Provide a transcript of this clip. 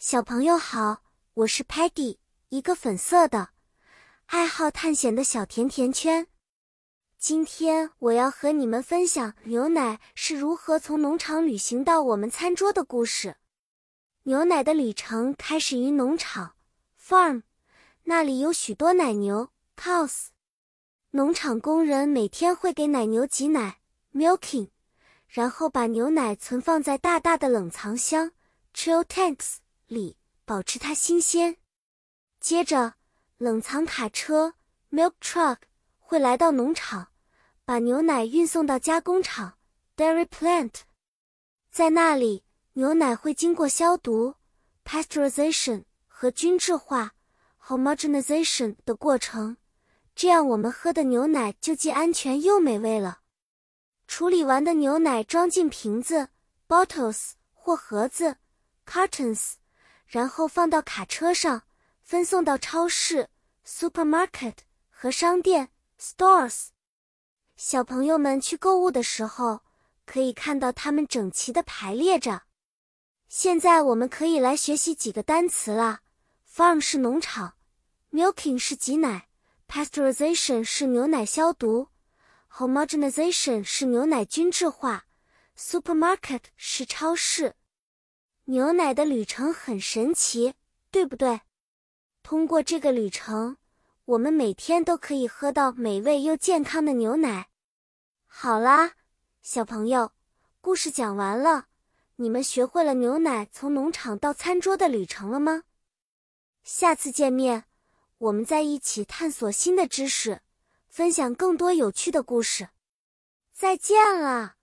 小朋友好，我是 Patty，一个粉色的爱好探险的小甜甜圈。今天我要和你们分享牛奶是如何从农场旅行到我们餐桌的故事。牛奶的旅程开始于农场 （farm），那里有许多奶牛 （cows）。农场工人每天会给奶牛挤奶 （milking），然后把牛奶存放在大大的冷藏箱 （chill tanks）。里保持它新鲜。接着，冷藏卡车 （milk truck） 会来到农场，把牛奶运送到加工厂 （dairy plant）。在那里，牛奶会经过消毒 （pasteurization） 和均质化 （homogenization） 的过程，这样我们喝的牛奶就既安全又美味了。处理完的牛奶装进瓶子 （bottles） 或盒子 （cartons）。然后放到卡车上，分送到超市 （supermarket） 和商店 （stores）。小朋友们去购物的时候，可以看到它们整齐的排列着。现在我们可以来学习几个单词了：farm 是农场，milking 是挤奶，pasteurization 是牛奶消毒，homogenization 是牛奶均质化，supermarket 是超市。牛奶的旅程很神奇，对不对？通过这个旅程，我们每天都可以喝到美味又健康的牛奶。好啦，小朋友，故事讲完了，你们学会了牛奶从农场到餐桌的旅程了吗？下次见面，我们再一起探索新的知识，分享更多有趣的故事。再见了。